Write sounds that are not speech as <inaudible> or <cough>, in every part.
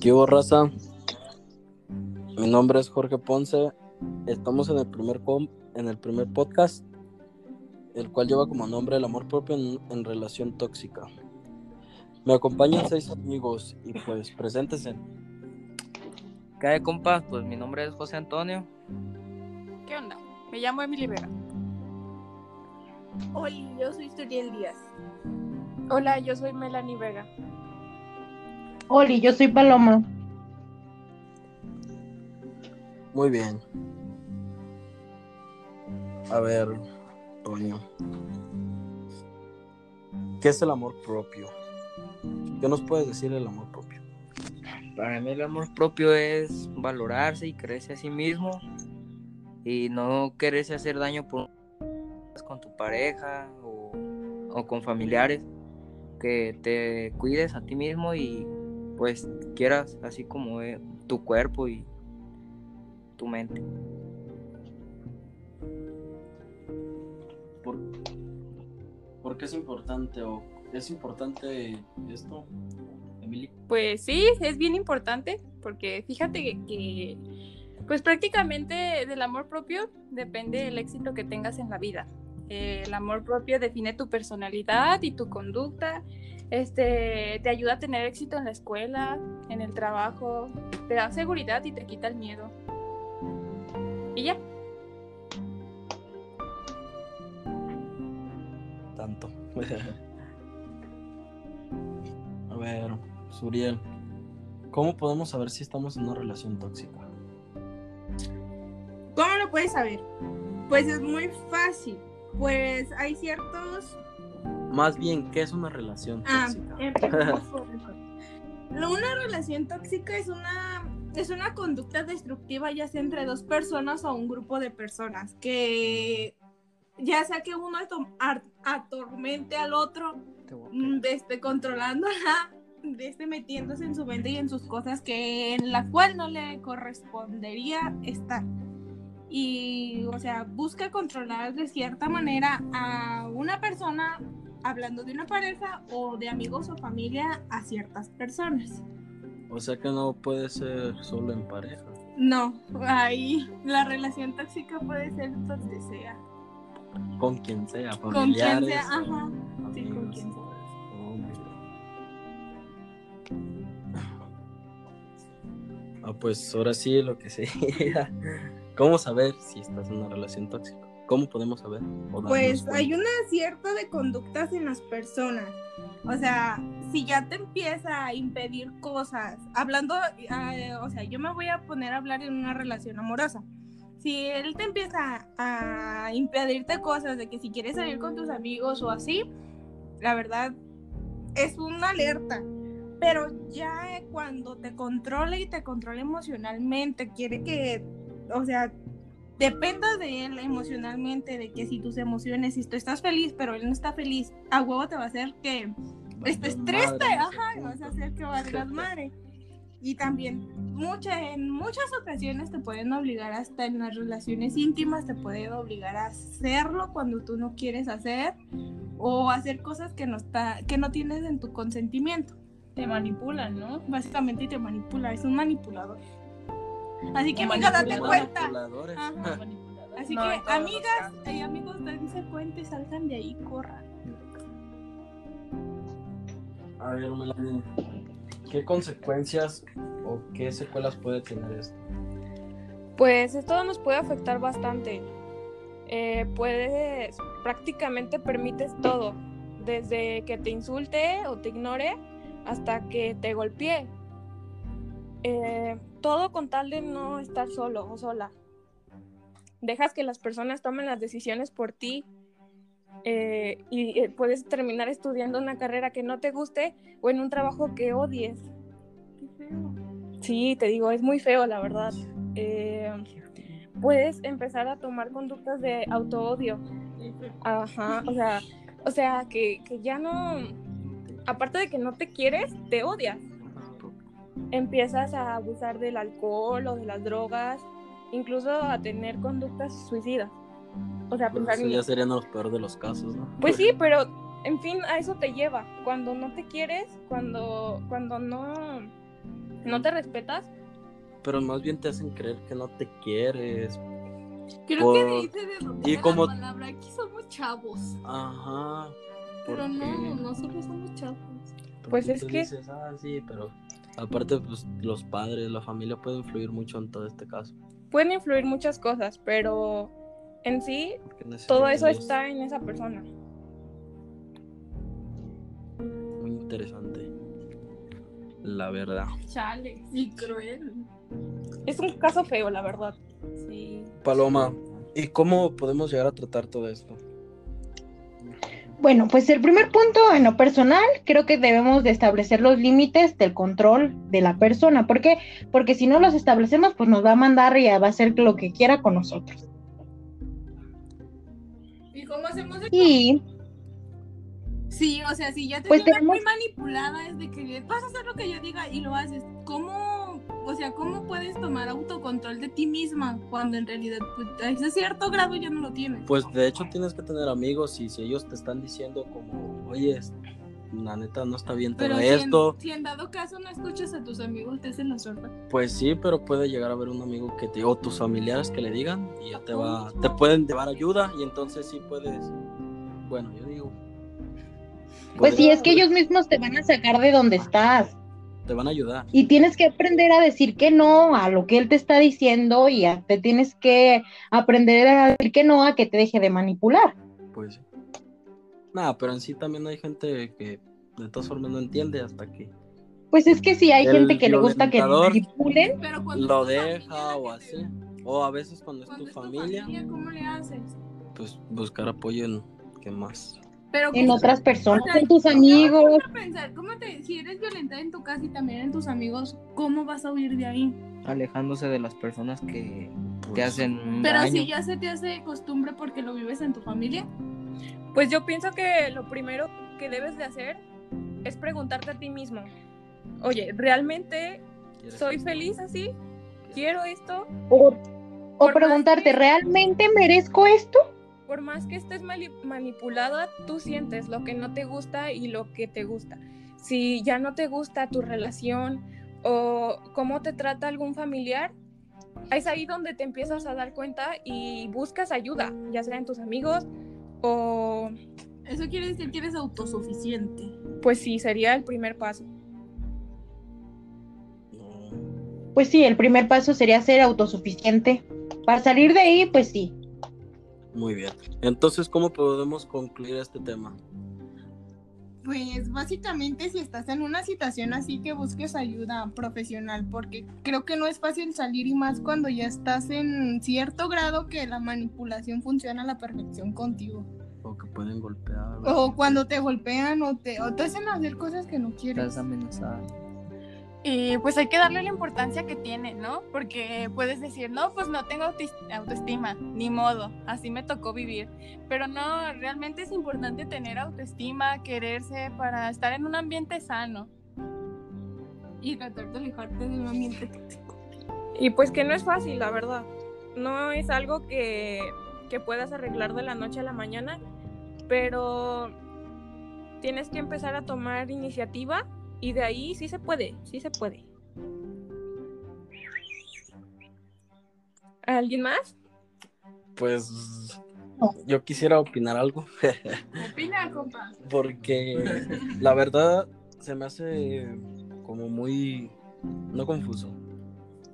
¿Qué hubo, raza? Mi nombre es Jorge Ponce. Estamos en el primer com en el primer podcast, el cual lleva como nombre el amor propio en, en relación tóxica. Me acompañan seis amigos y pues preséntense. ¿Qué hay, compas? Pues mi nombre es José Antonio. ¿Qué onda? Me llamo Emily Vera. Hola, yo soy Turiel Díaz. Hola, yo soy Melanie Vega. Hola, yo soy Paloma. Muy bien. A ver, Toño. ¿Qué es el amor propio? ¿Qué nos puedes decir del amor propio? Para mí el amor propio es valorarse y quererse a sí mismo y no quererse hacer daño por con tu pareja o, o con familiares. Que te cuides a ti mismo y pues quieras así como eh, tu cuerpo y tu mente. ¿Por, por qué es importante o es importante esto, Emily? Pues sí, es bien importante porque fíjate que, que, pues prácticamente del amor propio depende el éxito que tengas en la vida. Eh, el amor propio define tu personalidad y tu conducta. Este, te ayuda a tener éxito en la escuela, en el trabajo, te da seguridad y te quita el miedo. Y ya. Tanto. <laughs> a ver, Suriel, ¿cómo podemos saber si estamos en una relación tóxica? ¿Cómo lo puedes saber? Pues es muy fácil. Pues hay ciertos. Más bien, ¿qué es una relación Ah, tóxica? Una relación tóxica es una es una conducta destructiva ya sea entre dos personas o un grupo de personas que ya sea que uno atormente al otro mm, de este, controlándola, <laughs> de este, metiéndose en su mente y en sus cosas que en la cual no le correspondería estar. Y, o sea, busca controlar de cierta manera a una persona, hablando de una pareja o de amigos o familia, a ciertas personas. O sea que no puede ser solo en pareja. No, ahí la relación tóxica puede ser donde sea. Con quien sea, Con familiares. quien sea, ajá. Sí, con quien sea. Ah, pues ahora sí lo que <laughs> sea. ¿Cómo saber si estás en una relación tóxica? ¿Cómo podemos saber? Pues hay una cierta de conductas en las personas. O sea, si ya te empieza a impedir cosas, hablando, eh, o sea, yo me voy a poner a hablar en una relación amorosa. Si él te empieza a impedirte cosas de que si quieres salir con tus amigos o así, la verdad es una alerta. Pero ya cuando te controla y te controla emocionalmente, quiere que, o sea, dependa de él emocionalmente, de que si tus emociones, si tú estás feliz, pero él no está feliz, a huevo te va a hacer que estés triste, madre, ajá, ese vas a hacer que valgas <laughs> madre. Y también mucha, en muchas ocasiones te pueden obligar hasta en las relaciones íntimas, te pueden obligar a hacerlo cuando tú no quieres hacer o hacer cosas que no, está, que no tienes en tu consentimiento. Te manipulan, ¿no? Básicamente te manipula, es un manipulador. Así que amiga, date cuenta. Manipuladores. Ajá. Así No, que, amigas y amigos, dense cuenta y salgan de ahí, corran. A ver, Melanie, ¿qué consecuencias o qué secuelas puede tener esto? Pues esto nos puede afectar bastante. Eh, puedes, prácticamente permites todo, desde que te insulte o te ignore hasta que te golpee. Eh, todo con tal de no estar solo o sola. Dejas que las personas tomen las decisiones por ti eh, y eh, puedes terminar estudiando una carrera que no te guste o en un trabajo que odies. Sí, te digo, es muy feo, la verdad. Eh, puedes empezar a tomar conductas de autoodio. Ajá, o sea, o sea que, que ya no, aparte de que no te quieres, te odias. Empiezas a abusar del alcohol o de las drogas, incluso a tener conductas suicidas. O sea, Pues pensar eso ya serían los peores de los casos, ¿no? Pues sí, <laughs> pero en fin, a eso te lleva. Cuando no te quieres, cuando, cuando no, no te respetas, Pero más bien te hacen creer que no te quieres. Creo Por- que dice de y la como- palabra, aquí somos chavos. Ajá. Pero porque- no, nosotros somos chavos. Pues es tú que- dices, ah, sí, pero aparte, pues los padres, la familia puede influir mucho en todo este caso. pueden influir muchas cosas, pero en sí todo eso está en esa persona. Muy interesante. La verdad. Chale, y cruel. Es un caso feo, la verdad. Sí. Paloma, ¿y cómo podemos llegar a tratar todo esto? Bueno, pues el primer punto en lo personal, creo que debemos de establecer los límites del control de la persona. ¿Por qué? Porque si no los establecemos, pues nos va a mandar y va a hacer lo que quiera con nosotros. ¿Y cómo hacemos eso? Y Sí, o sea, si ya te Pues tenemos- muy manipulada es de que vas a hacer lo que yo diga y lo haces. ¿Cómo, o sea, cómo puedes tomar autocontrol de ti misma cuando en realidad pues, a ese cierto grado ya no lo tienes? Pues de hecho tienes que tener amigos y si ellos te están diciendo como, oye, la neta no está bien todo Pero si en, esto, si en dado caso no escuchas a tus amigos, te hacen la sorda. pues sí, pero puede llegar a haber un amigo que te, o tus familiares que le digan y ya te va, te pueden llevar ayuda y entonces sí puedes, bueno, yo digo. pues sí, es que ellos mismos te van a sacar de donde estás. Te van a ayudar. Y tienes que aprender a decir que no a lo que él te está diciendo y a- te tienes que aprender a decir que no a que te deje de manipular. Pues sí. Nada, pero en sí también hay gente que de todas formas no entiende hasta que Pues es que si hay El gente que le gusta que manipulen, Pero lo deja o ¿qué así. O a veces cuando es Cuando tu es tu familia, ¿cómo le haces? pues buscar apoyo en qué más. Pero en ¿cómo- otras personas, O sea, en tus amigos. pensar, ¿cómo te, si eres violentada en tu casa y también en tus amigos, ¿cómo vas a huir de ahí? Alejándose de las personas que te Pues, hacen un Pero daño. si ya se te hace costumbre porque lo vives en tu familia, Pues yo pienso que lo primero que debes de hacer es preguntarte a ti mismo, oye, ¿realmente ¿quieres soy feliz así? ¿Quiero esto? O, o preguntarte, que- ¿realmente merezco esto? Por más que estés manipulada, tú sientes lo que no te gusta y lo que te gusta. Si ya no te gusta tu relación o cómo te trata algún familiar, es ahí donde te empiezas a dar cuenta y buscas ayuda, ya sea en tus amigos o eso quiere decir que eres autosuficiente. pues sí, sería el primer paso. Pues sí, el primer paso sería ser autosuficiente. Para salir de ahí, pues sí. Muy bien. Entonces, ¿cómo podemos concluir este tema? Pues básicamente si estás en una situación así que busques ayuda profesional, porque creo que no es fácil salir y más cuando ya estás en cierto grado que la manipulación funciona a la perfección contigo. O que pueden golpear. O cuando te golpean o te, o te hacen hacer cosas que no quieres. Estás amenazada. Y pues hay que darle la importancia que tiene, ¿no? Porque puedes decir, no, pues no tengo autoestima, ni modo, así me tocó vivir. Pero no, realmente es importante tener autoestima, quererse para estar en un ambiente sano. Y tratar de alejarte de un ambiente tóxico. Y pues que no es fácil, la verdad. No es algo que, que puedas arreglar de la noche a la mañana, pero tienes que empezar a tomar iniciativa y de ahí sí se puede, sí se puede. ¿Alguien más? Pues yo quisiera opinar algo. <laughs> Opina, compa. Porque la verdad se me hace como muy, no confuso,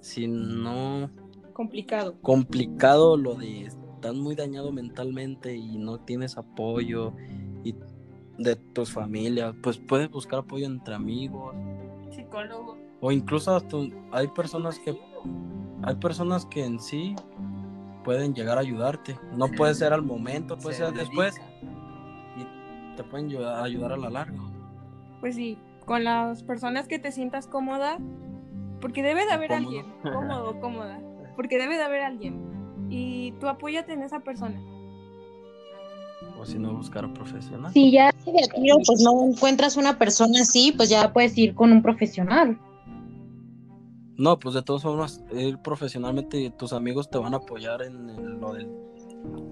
sino Complicado. complicado lo de estás muy dañado mentalmente y no tienes apoyo de tus familias, pues puedes buscar apoyo entre amigos Psicólogo. o incluso hasta hay personas que hay personas que en sí pueden llegar a ayudarte. No puede ser al momento, puede Se ser después y te pueden ayudar, ayudar a la larga. Pues sí, con las personas que te sientas cómoda, porque debe de haber Cómodo. alguien, cómodo, cómoda, porque debe de haber alguien. Y tú apóyate en esa persona. O si no buscar a profesional. Si ya de a tiro, pues no encuentras una persona así, pues ya puedes ir con un profesional. No, pues de todas formas, ir profesionalmente tus amigos te van a apoyar en, el- lo del...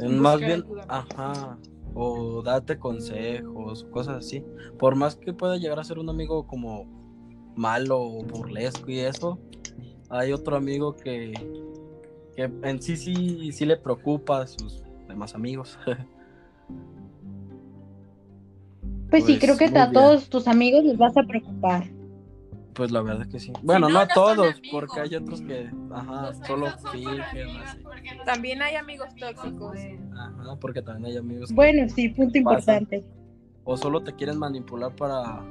En más bien, ajá, o darte consejos, cosas así. Por más que pueda llegar a ser un amigo como malo o burlesco y eso, hay otro amigo que, que en sí sí sí le preocupa a sus demás amigos. <laughs> Pues, sí, Pues, creo que muy a todos tus amigos les vas a preocupar. Pues la verdad que sí. Bueno, no, no, a todos, amigos. porque hay otros que, ajá, Los solo fingen, También hay amigos tóxicos. Ajá, porque también hay amigos que Bueno, sí, punto importante. o solo te quieren manipular para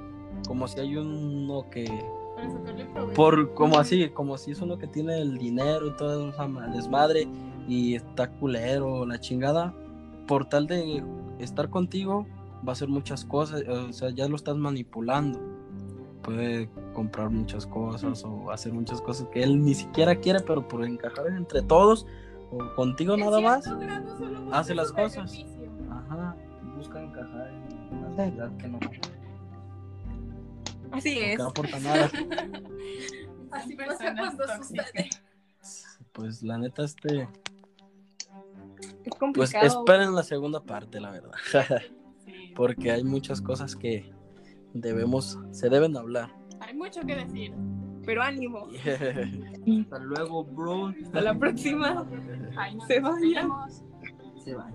como si hay uno que por como así, como si es uno que tiene el dinero y todo esa ma- desmadre y está culero, la chingada, por tal de estar contigo va a hacer muchas cosas, o sea, ya lo estás manipulando. Puede comprar muchas cosas o hacer muchas cosas que él ni siquiera quiere, pero por encajar entre todos o contigo En nada más. hace las cosas. beneficio. Ajá, busca encajar en una sociedad que no, Así que es. no aporta nada. Así pasa cuando sucede. Pues la neta, este, Es pues complicado. esperen la segunda parte, la verdad. <laughs> Porque hay muchas cosas que debemos, se deben hablar. Hay mucho que decir. Pero ánimo. <laughs> Hasta luego, bro. Hasta la próxima. <laughs> Ay, Se vayan. Se van.